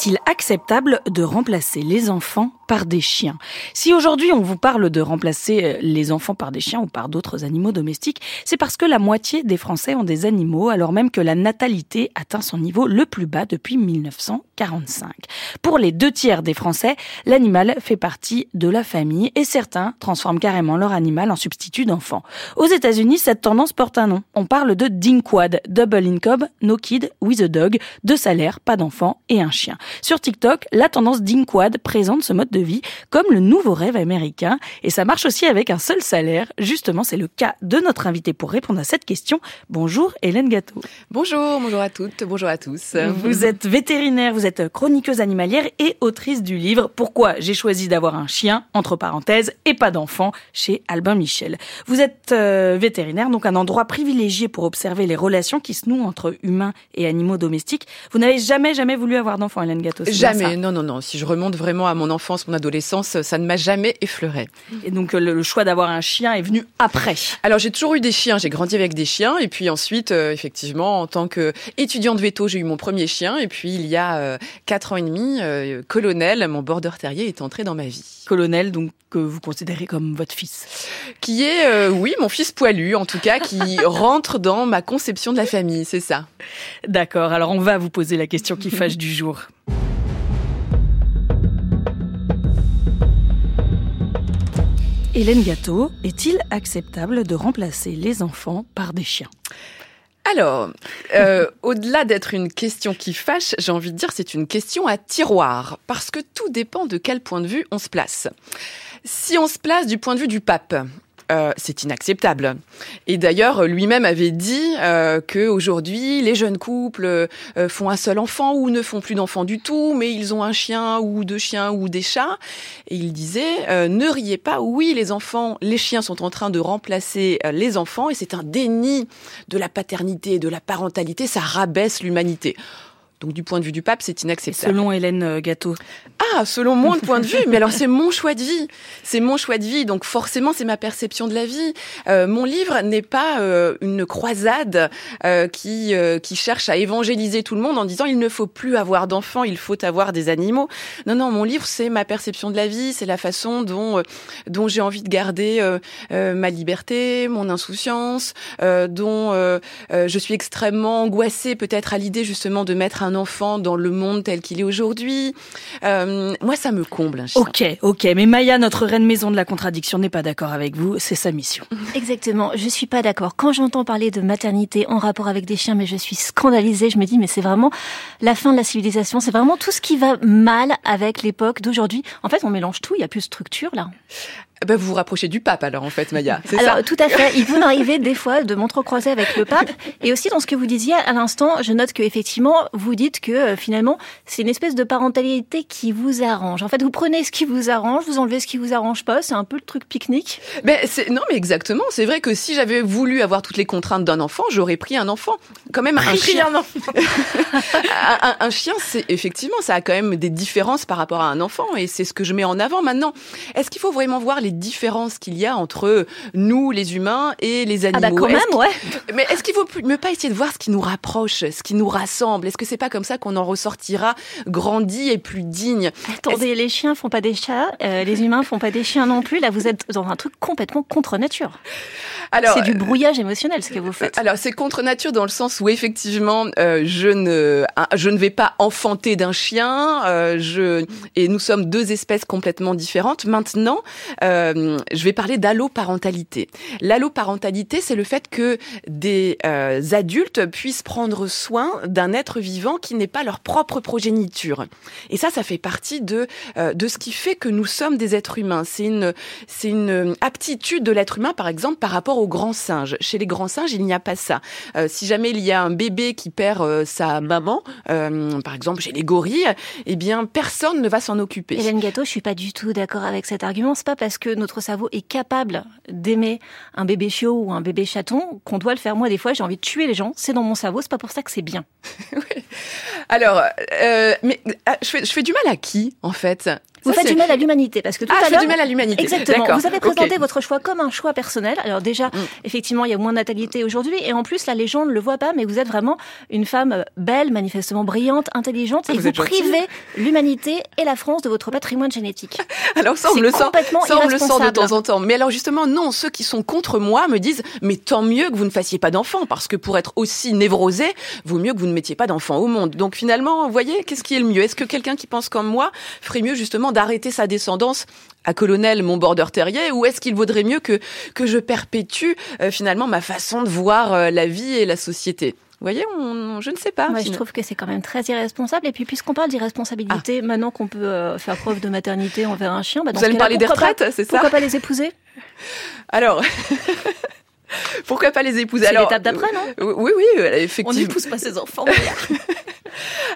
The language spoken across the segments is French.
Est-il acceptable de remplacer les enfants par des chiens? Si aujourd'hui on vous parle de remplacer euh, les enfants par des chiens ou par d'autres animaux domestiques, c'est parce que la moitié des Français ont des animaux alors même que la natalité atteint son niveau le plus bas depuis 1945. Pour les deux tiers des Français, l'animal fait partie de la famille et certains transforment carrément leur animal en substitut d'enfant. Aux États-Unis, cette tendance porte un nom. On parle de dinquad, double income, no kid with a dog, deux salaires, pas d'enfant et un chien. Sur TikTok, la tendance dinquad présente ce mode de vie comme le nouveau rêve américain. Et ça marche aussi avec un seul salaire. Justement, c'est le cas de notre invité pour répondre à cette question. Bonjour Hélène Gâteau. Bonjour, bonjour à toutes, bonjour à tous. Vous êtes vétérinaire, vous êtes chroniqueuse animalière et autrice du livre Pourquoi j'ai choisi d'avoir un chien, entre parenthèses, et pas d'enfant, chez Albin Michel. Vous êtes euh, vétérinaire, donc un endroit privilégié pour observer les relations qui se nouent entre humains et animaux domestiques. Vous n'avez jamais, jamais voulu avoir d'enfant, Hélène Gâteau Jamais, non, non, non. Si je remonte vraiment à mon enfance, mon adolescence, ça ne m'a jamais effleuré. Et donc le, choix d'avoir un chien est venu après. Alors j'ai toujours eu des chiens, j'ai grandi avec des chiens et puis ensuite euh, effectivement en tant que étudiante veto, j'ai eu mon premier chien et puis il y a euh, quatre ans et demi, euh, Colonel, mon border terrier est entré dans ma vie. Colonel donc que vous considérez comme votre fils Qui est oui, mon fils poilu en tout cas qui rentre dans ma conception de la famille, c'est ça. D'accord, alors on va vous poser la question qui fâche du jour. Hélène Gâteau, est-il acceptable de remplacer les enfants par des chiens? Alors, euh, au-delà d'être une question qui fâche, j'ai envie de dire c'est une question à tiroir, parce que tout dépend de quel point de vue on se place. Si on se place du point de vue du pape, euh, c'est inacceptable. Et d'ailleurs, lui-même avait dit euh, que aujourd'hui, les jeunes couples euh, font un seul enfant ou ne font plus d'enfants du tout, mais ils ont un chien ou deux chiens ou des chats. Et il disait euh, ne riez pas. Oui, les enfants, les chiens sont en train de remplacer les enfants, et c'est un déni de la paternité de la parentalité. Ça rabaisse l'humanité. Donc du point de vue du pape, c'est inacceptable. Selon Hélène euh, Gâteau. Ah, selon mon point de vue, mais alors c'est mon choix de vie. C'est mon choix de vie, donc forcément c'est ma perception de la vie. Euh, mon livre n'est pas euh, une croisade euh, qui euh, qui cherche à évangéliser tout le monde en disant il ne faut plus avoir d'enfants, il faut avoir des animaux. Non non, mon livre c'est ma perception de la vie, c'est la façon dont dont j'ai envie de garder ma liberté, mon insouciance, dont je suis extrêmement angoissée peut-être à l'idée justement de mettre un un enfant dans le monde tel qu'il est aujourd'hui. Euh, moi, ça me comble. Un chien. Ok, ok. Mais Maya, notre reine maison de la contradiction, n'est pas d'accord avec vous. C'est sa mission. Exactement. Je suis pas d'accord. Quand j'entends parler de maternité en rapport avec des chiens, mais je suis scandalisée. Je me dis, mais c'est vraiment la fin de la civilisation. C'est vraiment tout ce qui va mal avec l'époque d'aujourd'hui. En fait, on mélange tout. Il y a plus de structure là. Ben vous vous rapprochez du pape alors en fait, Maya. Alors ça tout à fait. Il peut m'arriver des fois de m'entrecroiser avec le pape. Et aussi dans ce que vous disiez à l'instant, je note que effectivement vous dites que euh, finalement c'est une espèce de parentalité qui vous arrange. En fait, vous prenez ce qui vous arrange, vous enlevez ce qui vous arrange pas. C'est un peu le truc pique-nique. Ben non mais exactement. C'est vrai que si j'avais voulu avoir toutes les contraintes d'un enfant, j'aurais pris un enfant. Quand même un chien. Un, enfant. un, un chien, c'est effectivement ça a quand même des différences par rapport à un enfant et c'est ce que je mets en avant maintenant. Est-ce qu'il faut vraiment voir les différences qu'il y a entre nous, les humains, et les animaux. Ah bah quand même, ouais. Mais est-ce qu'il faut ne pas essayer de voir ce qui nous rapproche, ce qui nous rassemble? Est-ce que c'est pas comme ça qu'on en ressortira grandi et plus digne? Attendez, les chiens font pas des chats, euh, les humains font pas des chiens non plus. Là, vous êtes dans un truc complètement contre nature. Alors, c'est du brouillage émotionnel ce que vous faites. Alors, c'est contre nature dans le sens où effectivement, euh, je ne, je ne vais pas enfanter d'un chien. Euh, je et nous sommes deux espèces complètement différentes. Maintenant, euh, je vais parler d'alloparentalité. L'alloparentalité, c'est le fait que des euh, adultes puissent prendre soin d'un être vivant qui n'est pas leur propre progéniture. Et ça, ça fait partie de euh, de ce qui fait que nous sommes des êtres humains. C'est une c'est une aptitude de l'être humain, par exemple, par rapport aux grands singes. Chez les grands singes, il n'y a pas ça. Euh, si jamais il y a un bébé qui perd euh, sa maman, euh, par exemple chez les gorilles, eh bien personne ne va s'en occuper. Hélène Gâteau, je suis pas du tout d'accord avec cet argument. C'est pas parce que notre cerveau est capable d'aimer un bébé chiot ou un bébé chaton qu'on doit le faire. Moi, des fois, j'ai envie de tuer les gens. C'est dans mon cerveau. C'est pas pour ça que c'est bien. Alors, euh, mais ah, je fais du mal à qui, en fait? Vous faites du mal à l'humanité parce que tout Ah, à l'heure du mal à l'humanité. Exactement. Vous avez présenté votre choix comme un choix personnel. Alors déjà, Mm. effectivement, il y a moins de natalité aujourd'hui, et en plus, la légende ne le voit pas, mais vous êtes vraiment une femme belle, manifestement brillante, intelligente, Ah, et vous vous, privez l'humanité et la France de votre patrimoine génétique. Alors ça, on le sent. Ça, on le sent de temps en temps. Mais alors justement, non, ceux qui sont contre moi me disent, mais tant mieux que vous ne fassiez pas d'enfants, parce que pour être aussi névrosé, vaut mieux que vous ne mettiez pas d'enfants au monde. Donc finalement, vous voyez, qu'est-ce qui est le mieux? Est-ce que quelqu'un qui pense comme moi ferait mieux justement d'arrêter sa descendance à colonel, mon border terrier, ou est-ce qu'il vaudrait mieux que que je perpétue euh, finalement ma façon de voir euh, la vie et la société? Vous voyez, on, je ne sais pas. Moi, je trouve que c'est quand même très irresponsable. Et puis, puisqu'on parle d'irresponsabilité, maintenant qu'on peut euh, faire preuve de maternité envers un chien, bah, dans Vous allez me parler des retraites, c'est ça? Pourquoi pas les épouser? Alors. Pourquoi pas les épouser C'est Alors, l'étape d'après, non euh, Oui, oui, euh, effectivement. pas ses enfants.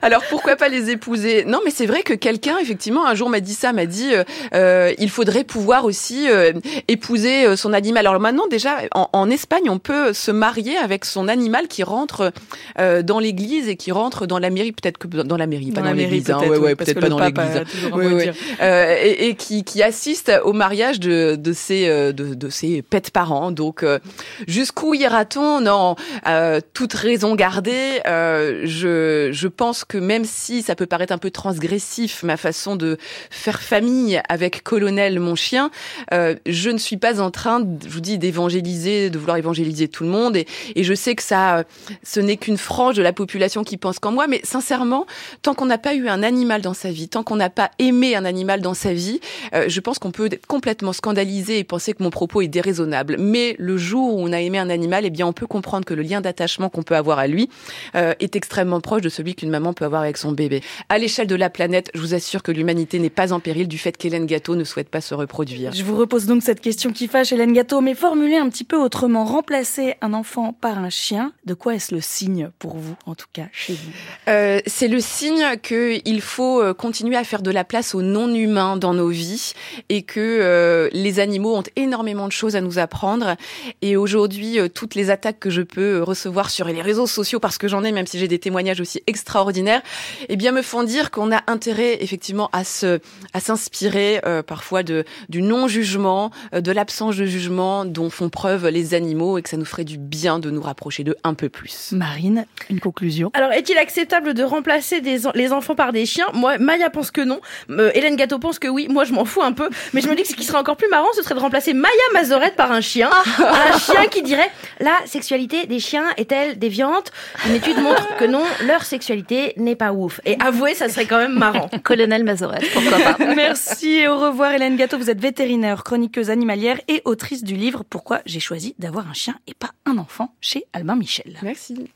Alors pourquoi pas les épouser? Non, mais c'est vrai que quelqu'un effectivement un jour m'a dit ça, m'a dit euh, euh, il faudrait pouvoir aussi euh, épouser son animal. Alors maintenant déjà en, en Espagne on peut se marier avec son animal qui rentre euh, dans l'église et qui rentre dans la mairie, peut-être que dans la mairie, pas dans, l'église, hein, ouais, ouais, peut-être pas dans l'église. Ouais, ouais. Euh, et, et qui, qui assiste au mariage de, de ses de, de ses pets parents. Donc euh, jusqu'où ira-t-on Non, euh, toute raison gardée. euh, je je pense que même si ça peut paraître un peu transgressif ma façon de faire famille avec Colonel mon chien, euh, je ne suis pas en train, je vous dis, d'évangéliser, de vouloir évangéliser tout le monde. Et, et je sais que ça, ce n'est qu'une frange de la population qui pense comme moi. Mais sincèrement, tant qu'on n'a pas eu un animal dans sa vie, tant qu'on n'a pas aimé un animal dans sa vie, euh, je pense qu'on peut être complètement scandalisé et penser que mon propos est déraisonnable. Mais le jour où on a aimé un animal, eh bien, on peut comprendre que le lien d'attachement qu'on peut avoir à lui euh, est extrêmement proche de celui qu'une maman peut avoir avec son bébé. À l'échelle de la planète, je vous assure que l'humanité n'est pas en péril du fait qu'Hélène Gâteau ne souhaite pas se reproduire. Je vous repose donc cette question qui fâche Hélène Gâteau, mais formulée un petit peu autrement. Remplacer un enfant par un chien, de quoi est-ce le signe pour vous, en tout cas, chez vous? Euh, c'est le signe qu'il faut euh, continuer à faire de la place aux non-humains dans nos vies et que euh, les animaux ont énormément de choses à nous apprendre. Et aujourd'hui, euh, toutes les attaques que je peux recevoir sur les réseaux sociaux, parce que j'en ai, même si j'ai des témoignages aussi extraordinaires, eh bien me font dire qu'on a intérêt effectivement à se, à s'inspirer euh, parfois de du non-jugement, euh, de l'absence de jugement dont font preuve les animaux et que ça nous ferait du bien de nous rapprocher d'eux un peu plus. Marine, une conclusion Alors, est-il acceptable de remplacer des les enfants par des chiens? Moi, Maya pense que non. Euh, Hélène Gâteau pense que oui. Moi, je m'en fous un peu. Mais je me dis que ce qui serait encore plus marrant, ce serait de remplacer Maya Mazorette par un chien. un chien qui dirait La sexualité des chiens est-elle déviante Une étude montre que non, leur sexualité n'est pas ouf. Et avouez, ça serait quand même marrant. Colonel Mazorette, pourquoi pas? Merci et au revoir Hélène Gâteau. Vous êtes vétérinaire, chroniqueuse animalière et autrice du livre Pourquoi j'ai choisi d'avoir un chien et pas un enfant chez Albin Michel. Merci.